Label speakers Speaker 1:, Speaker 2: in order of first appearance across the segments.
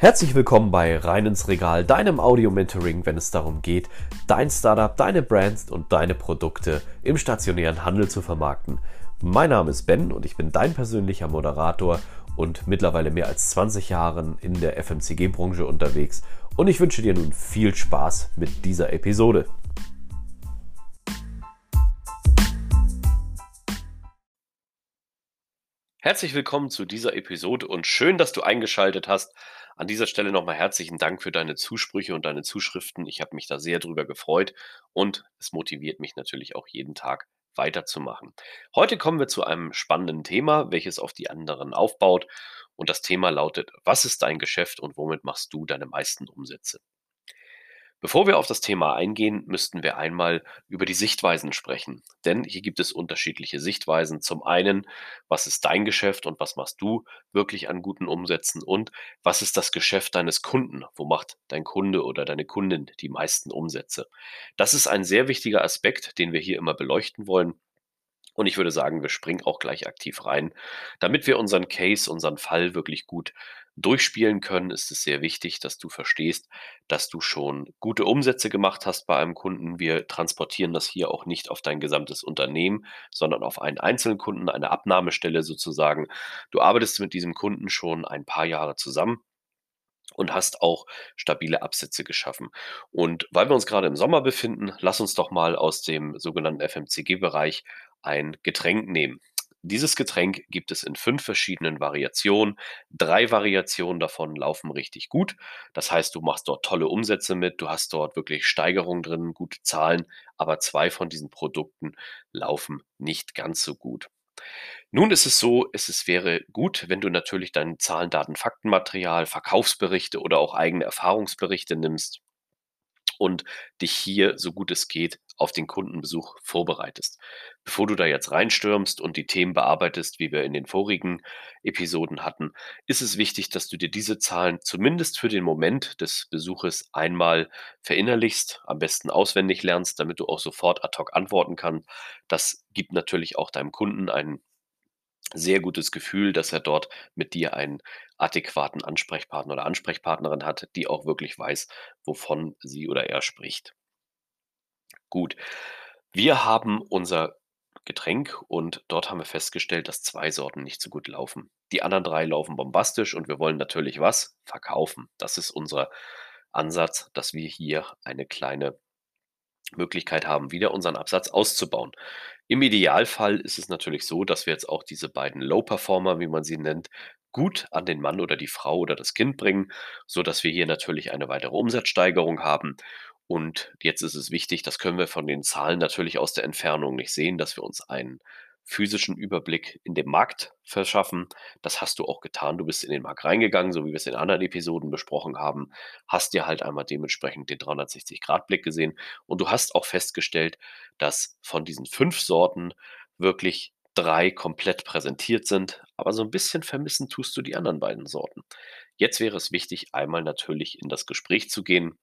Speaker 1: Herzlich willkommen bei Rein ins Regal, deinem Audio-Mentoring, wenn es darum geht, dein Startup, deine Brands und deine Produkte im stationären Handel zu vermarkten. Mein Name ist Ben und ich bin dein persönlicher Moderator und mittlerweile mehr als 20 Jahren in der FMCG-Branche unterwegs und ich wünsche dir nun viel Spaß mit dieser Episode. Herzlich willkommen zu dieser Episode und schön, dass du eingeschaltet hast. An dieser Stelle nochmal herzlichen Dank für deine Zusprüche und deine Zuschriften. Ich habe mich da sehr drüber gefreut und es motiviert mich natürlich auch jeden Tag weiterzumachen. Heute kommen wir zu einem spannenden Thema, welches auf die anderen aufbaut. Und das Thema lautet, was ist dein Geschäft und womit machst du deine meisten Umsätze? Bevor wir auf das Thema eingehen, müssten wir einmal über die Sichtweisen sprechen. Denn hier gibt es unterschiedliche Sichtweisen. Zum einen, was ist dein Geschäft und was machst du wirklich an guten Umsätzen? Und was ist das Geschäft deines Kunden? Wo macht dein Kunde oder deine Kundin die meisten Umsätze? Das ist ein sehr wichtiger Aspekt, den wir hier immer beleuchten wollen. Und ich würde sagen, wir springen auch gleich aktiv rein. Damit wir unseren Case, unseren Fall wirklich gut durchspielen können, ist es sehr wichtig, dass du verstehst, dass du schon gute Umsätze gemacht hast bei einem Kunden. Wir transportieren das hier auch nicht auf dein gesamtes Unternehmen, sondern auf einen einzelnen Kunden, eine Abnahmestelle sozusagen. Du arbeitest mit diesem Kunden schon ein paar Jahre zusammen und hast auch stabile Absätze geschaffen. Und weil wir uns gerade im Sommer befinden, lass uns doch mal aus dem sogenannten FMCG-Bereich ein Getränk nehmen. Dieses Getränk gibt es in fünf verschiedenen Variationen. Drei Variationen davon laufen richtig gut. Das heißt, du machst dort tolle Umsätze mit, du hast dort wirklich Steigerungen drin, gute Zahlen, aber zwei von diesen Produkten laufen nicht ganz so gut. Nun ist es so, es wäre gut, wenn du natürlich dein Zahlen, Daten, Faktenmaterial, Verkaufsberichte oder auch eigene Erfahrungsberichte nimmst und dich hier, so gut es geht, auf den Kundenbesuch vorbereitest. Bevor du da jetzt reinstürmst und die Themen bearbeitest, wie wir in den vorigen Episoden hatten, ist es wichtig, dass du dir diese Zahlen zumindest für den Moment des Besuches einmal verinnerlichst, am besten auswendig lernst, damit du auch sofort ad hoc antworten kannst. Das gibt natürlich auch deinem Kunden einen sehr gutes Gefühl, dass er dort mit dir einen adäquaten Ansprechpartner oder Ansprechpartnerin hat, die auch wirklich weiß, wovon sie oder er spricht. Gut, wir haben unser Getränk und dort haben wir festgestellt, dass zwei Sorten nicht so gut laufen. Die anderen drei laufen bombastisch und wir wollen natürlich was? Verkaufen. Das ist unser Ansatz, dass wir hier eine kleine Möglichkeit haben, wieder unseren Absatz auszubauen. Im Idealfall ist es natürlich so, dass wir jetzt auch diese beiden Low-Performer, wie man sie nennt, gut an den Mann oder die Frau oder das Kind bringen, so dass wir hier natürlich eine weitere Umsatzsteigerung haben. Und jetzt ist es wichtig, das können wir von den Zahlen natürlich aus der Entfernung nicht sehen, dass wir uns einen physischen Überblick in dem Markt verschaffen. Das hast du auch getan. Du bist in den Markt reingegangen, so wie wir es in anderen Episoden besprochen haben, hast dir halt einmal dementsprechend den 360-Grad-Blick gesehen und du hast auch festgestellt, dass von diesen fünf Sorten wirklich drei komplett präsentiert sind, aber so ein bisschen vermissen tust du die anderen beiden Sorten. Jetzt wäre es wichtig, einmal natürlich in das Gespräch zu gehen,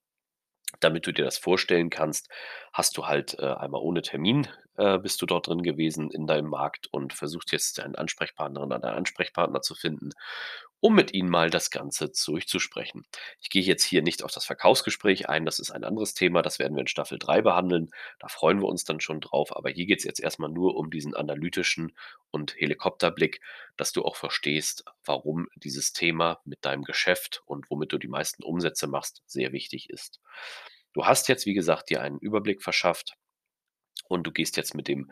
Speaker 1: damit du dir das vorstellen kannst, hast du halt äh, einmal ohne Termin äh, bist du dort drin gewesen in deinem Markt und versuchst jetzt deinen Ansprechpartnerin oder deinen Ansprechpartner zu finden, um mit ihnen mal das Ganze durchzusprechen. Ich gehe jetzt hier nicht auf das Verkaufsgespräch ein, das ist ein anderes Thema, das werden wir in Staffel 3 behandeln. Da freuen wir uns dann schon drauf, aber hier geht es jetzt erstmal nur um diesen analytischen und Helikopterblick, dass du auch verstehst, warum dieses Thema mit deinem Geschäft und womit du die meisten Umsätze machst, sehr wichtig ist. Du hast jetzt, wie gesagt, dir einen Überblick verschafft und du gehst jetzt mit dem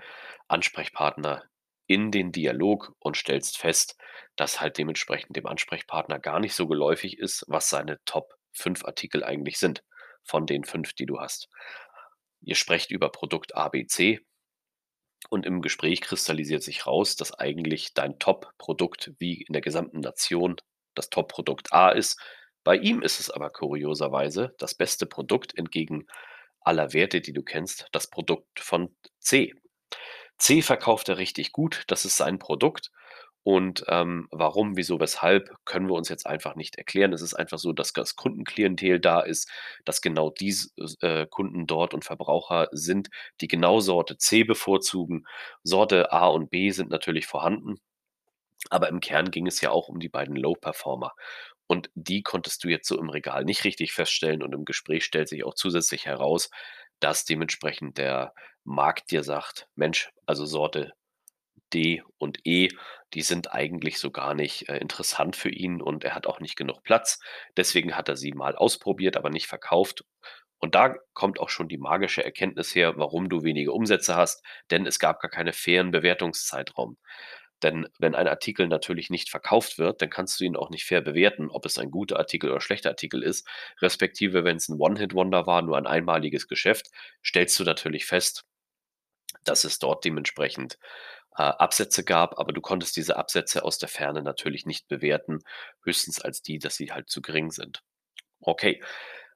Speaker 1: Ansprechpartner in den Dialog und stellst fest, dass halt dementsprechend dem Ansprechpartner gar nicht so geläufig ist, was seine Top 5 Artikel eigentlich sind von den fünf, die du hast. Ihr sprecht über Produkt ABC und im Gespräch kristallisiert sich raus, dass eigentlich dein Top-Produkt wie in der gesamten Nation das Top-Produkt A ist. Bei ihm ist es aber kurioserweise das beste Produkt entgegen aller Werte, die du kennst, das Produkt von C. C verkauft er richtig gut, das ist sein Produkt. Und ähm, warum, wieso, weshalb, können wir uns jetzt einfach nicht erklären. Es ist einfach so, dass das Kundenklientel da ist, dass genau diese äh, Kunden dort und Verbraucher sind, die genau Sorte C bevorzugen. Sorte A und B sind natürlich vorhanden. Aber im Kern ging es ja auch um die beiden Low-Performer. Und die konntest du jetzt so im Regal nicht richtig feststellen und im Gespräch stellt sich auch zusätzlich heraus, dass dementsprechend der Markt dir sagt: „Mensch, also Sorte D und E, die sind eigentlich so gar nicht, äh, interessant für ihn und er hat auch nicht genug Platz. Deswegen hat er sie mal ausprobiert, aber nicht verkauft. Und da kommt auch schon die magische Erkenntnis her, warum du wenige Umsätze hast, denn es gab gar keine fairen Bewertungszeitraum. Denn wenn ein Artikel natürlich nicht verkauft wird, dann kannst du ihn auch nicht fair bewerten, ob es ein guter Artikel oder schlechter Artikel ist. Respektive, wenn es ein One-Hit-Wonder war, nur ein einmaliges Geschäft, stellst du natürlich fest, dass es dort dementsprechend äh, Absätze gab, aber du konntest diese Absätze aus der Ferne natürlich nicht bewerten, höchstens als die, dass sie halt zu gering sind. Okay,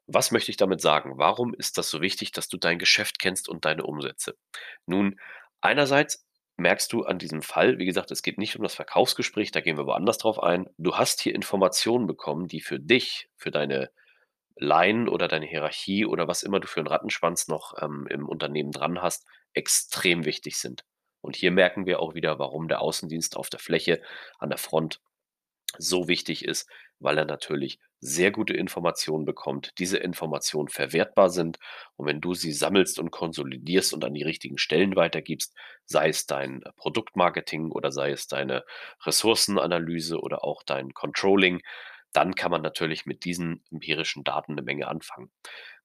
Speaker 1: was möchte ich damit sagen? Warum ist das so wichtig, dass du dein Geschäft kennst und deine Umsätze? Nun, einerseits merkst du an diesem Fall, wie gesagt, es geht nicht um das Verkaufsgespräch, da gehen wir woanders drauf ein. Du hast hier Informationen bekommen, die für dich, für deine Line oder deine Hierarchie oder was immer du für einen Rattenschwanz noch, ähm, im Unternehmen dran hast, extrem wichtig sind. Und hier merken wir auch wieder, warum der Außendienst auf der Fläche an der Front so wichtig ist, weil er natürlich sehr gute Informationen bekommt, diese Informationen verwertbar sind und wenn du sie sammelst und konsolidierst und an die richtigen Stellen weitergibst, sei es dein Produktmarketing oder sei es deine Ressourcenanalyse oder auch dein Controlling, dann kann man natürlich mit diesen empirischen Daten eine Menge anfangen.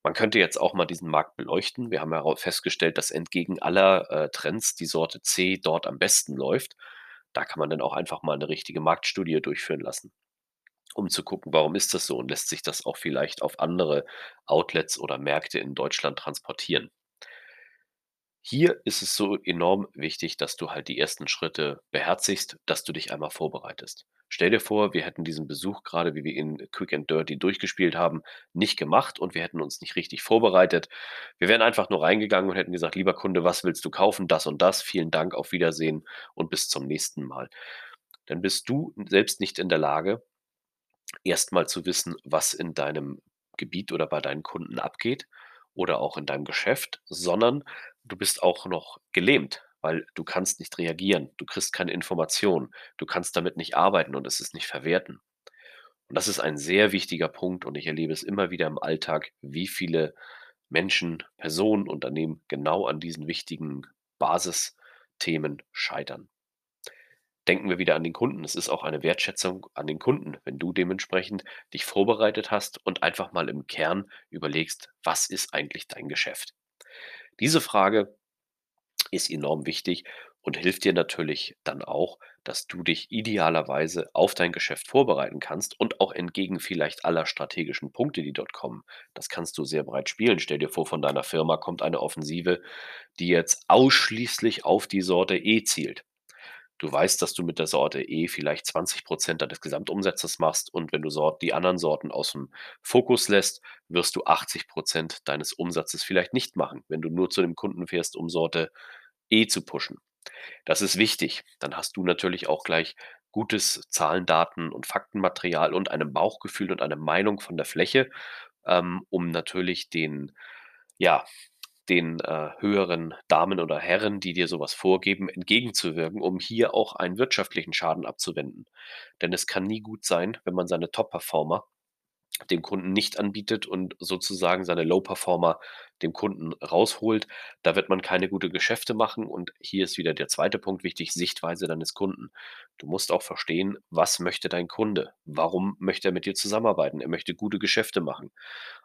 Speaker 1: Man könnte jetzt auch mal diesen Markt beleuchten. Wir haben ja festgestellt, dass entgegen aller, äh, Trends die Sorte C dort am besten läuft. Da kann man dann auch einfach mal eine richtige Marktstudie durchführen lassen, um zu gucken, warum ist das so und lässt sich das auch vielleicht auf andere Outlets oder Märkte in Deutschland transportieren. Hier ist es so enorm wichtig, dass du halt die ersten Schritte beherzigst, dass du dich einmal vorbereitest. Stell dir vor, wir hätten diesen Besuch gerade, wie wir ihn Quick and Dirty durchgespielt haben, nicht gemacht und wir hätten uns nicht richtig vorbereitet. Wir wären einfach nur reingegangen und hätten gesagt: „Lieber Kunde, was willst du kaufen? Das und das. Vielen Dank, auf Wiedersehen und bis zum nächsten Mal.“ Dann bist du selbst nicht in der Lage, erst mal zu wissen, was in deinem Gebiet oder bei deinen Kunden abgeht oder auch in deinem Geschäft, sondern du bist auch noch gelähmt, weil du kannst nicht reagieren. Du kriegst keine Informationen. Du kannst damit nicht arbeiten und es ist nicht verwerten. Und das ist ein sehr wichtiger Punkt und ich erlebe es immer wieder im Alltag, wie viele Menschen, Personen, Unternehmen genau an diesen wichtigen Basisthemen scheitern. Denken wir wieder an den Kunden. Es ist auch eine Wertschätzung an den Kunden, wenn du dementsprechend dich vorbereitet hast und einfach mal im Kern überlegst: „Was ist eigentlich dein Geschäft?“ Diese Frage ist enorm wichtig und hilft dir natürlich dann auch, dass du dich idealerweise auf dein Geschäft vorbereiten kannst und auch entgegen vielleicht aller strategischen Punkte, die dort kommen. Das kannst du sehr breit spielen. Stell dir vor, von deiner Firma kommt eine Offensive, die jetzt ausschließlich auf die Sorte E zielt. Du weißt, dass du mit der Sorte E vielleicht 20% deines Gesamtumsatzes machst und wenn du die anderen Sorten aus dem Fokus lässt, wirst du 80% deines Umsatzes vielleicht nicht machen, wenn du nur zu dem Kunden fährst, um Sorte E zu pushen. Das ist wichtig. Dann hast du natürlich auch gleich gutes Zahlen, Daten und Faktenmaterial und einem Bauchgefühl und eine Meinung von der Fläche, ähm, um natürlich den ja, den, äh, höheren Damen oder Herren, die dir sowas vorgeben, entgegenzuwirken, um hier auch einen wirtschaftlichen Schaden abzuwenden. Denn es kann nie gut sein, wenn man seine Top-Performer dem Kunden nicht anbietet und sozusagen seine Low-Performer dem Kunden rausholt. Da wird man keine gute Geschäfte machen und hier ist wieder der zweite Punkt wichtig, Sichtweise deines Kunden. Du musst auch verstehen, was möchte dein Kunde? Warum möchte er mit dir zusammenarbeiten? Er möchte gute Geschäfte machen.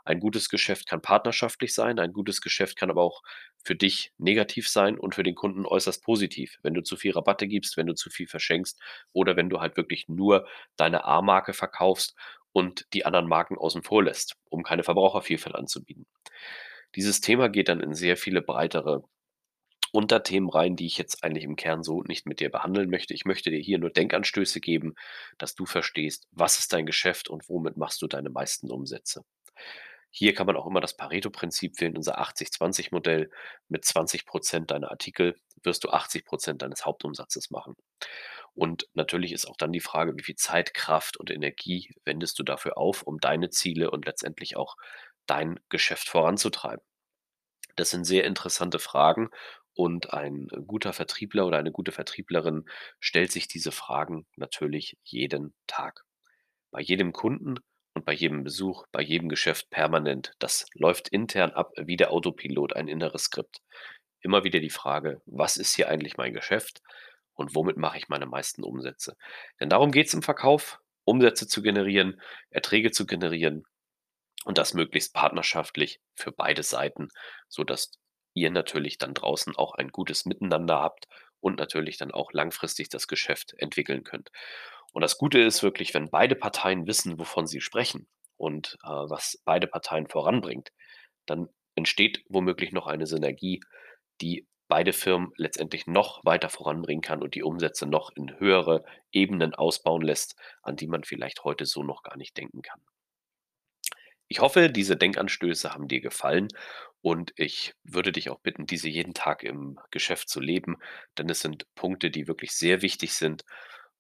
Speaker 1: Ein gutes Geschäft kann partnerschaftlich sein, ein gutes Geschäft kann aber auch für dich negativ sein und für den Kunden äußerst positiv. Wenn du zu viel Rabatte gibst, wenn du zu viel verschenkst oder wenn du halt wirklich nur deine A-Marke verkaufst und die anderen Marken außen vor lässt, um keine Verbrauchervielfalt anzubieten. Dieses Thema geht dann in sehr viele breitere Unterthemen rein, die ich jetzt eigentlich im Kern so nicht mit dir behandeln möchte. Ich möchte dir hier nur Denkanstöße geben, dass du verstehst, was ist dein Geschäft und womit machst du deine meisten Umsätze. Hier kann man auch immer das Pareto-Prinzip wählen, unser 80-20-Modell. Mit 20% deiner Artikel wirst du 80% deines Hauptumsatzes machen. Und natürlich ist auch dann die Frage, wie viel Zeit, Kraft und Energie wendest du dafür auf, um deine Ziele und letztendlich auch dein Geschäft voranzutreiben. Das sind sehr interessante Fragen und ein guter Vertriebler oder eine gute Vertrieblerin stellt sich diese Fragen natürlich jeden Tag. bei jedem Kunden und bei jedem Besuch, bei jedem Geschäft permanent. Das läuft intern ab wie der Autopilot, ein inneres Skript. Immer wieder die Frage, was ist hier eigentlich mein Geschäft und womit mache ich meine meisten Umsätze? Denn darum geht es im Verkauf, Umsätze zu generieren, Erträge zu generieren und das möglichst partnerschaftlich für beide Seiten, sodass ihr natürlich dann draußen auch ein gutes Miteinander habt und natürlich dann auch langfristig das Geschäft entwickeln könnt. Und das Gute ist wirklich, wenn beide Parteien wissen, wovon sie sprechen und äh, was beide Parteien voranbringt, dann entsteht womöglich noch eine Synergie, die beide Firmen letztendlich noch weiter voranbringen kann und die Umsätze noch in höhere Ebenen ausbauen lässt, an die man vielleicht heute so noch gar nicht denken kann. Ich hoffe, diese Denkanstöße haben dir gefallen und ich würde dich auch bitten, diese jeden Tag im Geschäft zu leben, denn es sind Punkte, die wirklich sehr wichtig sind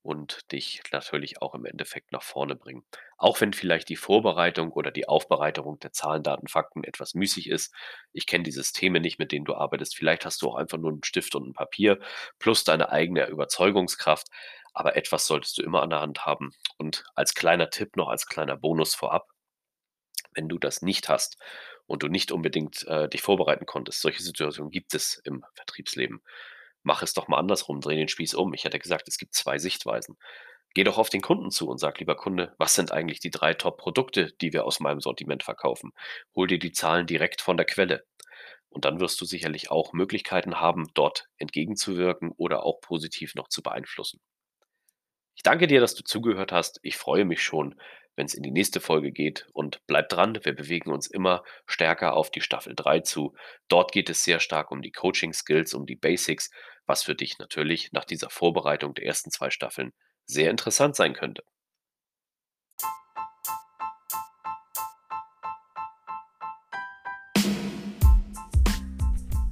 Speaker 1: und dich natürlich auch im Endeffekt nach vorne bringen. Auch wenn vielleicht die Vorbereitung oder die Aufbereitung der Zahlen, Daten, Fakten etwas müßig ist. Ich kenne die Systeme nicht, mit denen du arbeitest. Vielleicht hast du auch einfach nur einen Stift und ein Papier plus deine eigene Überzeugungskraft. Aber etwas solltest du immer an der Hand haben. Und als kleiner Tipp noch, als kleiner Bonus vorab, wenn du das nicht hast und du nicht unbedingt äh, dich vorbereiten konntest, solche Situationen gibt es im Vertriebsleben. Mach es doch mal andersrum, dreh den Spieß um. Ich hatte gesagt, es gibt zwei Sichtweisen. Geh doch auf den Kunden zu und sag, lieber Kunde, was sind eigentlich die drei Top-Produkte, die wir aus meinem Sortiment verkaufen? Hol dir die Zahlen direkt von der Quelle. Und dann wirst du sicherlich auch Möglichkeiten haben, dort entgegenzuwirken oder auch positiv noch zu beeinflussen. Ich danke dir, dass du zugehört hast. Ich freue mich schon, wenn es in die nächste Folge geht und bleib dran. Wir bewegen uns immer stärker auf die Staffel 3 zu. Dort geht es sehr stark um die Coaching Skills, um die Basics, was für dich natürlich nach dieser Vorbereitung der ersten zwei Staffeln sehr interessant sein könnte.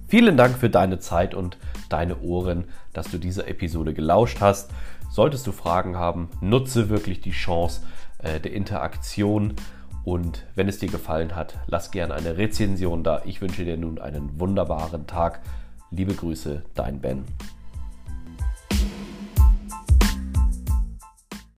Speaker 1: Vielen Dank für deine Zeit und deine Ohren, dass du dieser Episode gelauscht hast. Solltest du Fragen haben, nutze wirklich die Chance äh, der Interaktion. Und wenn es dir gefallen hat, lass gerne eine Rezension da. Ich wünsche dir nun einen wunderbaren Tag. Liebe Grüße, dein Ben.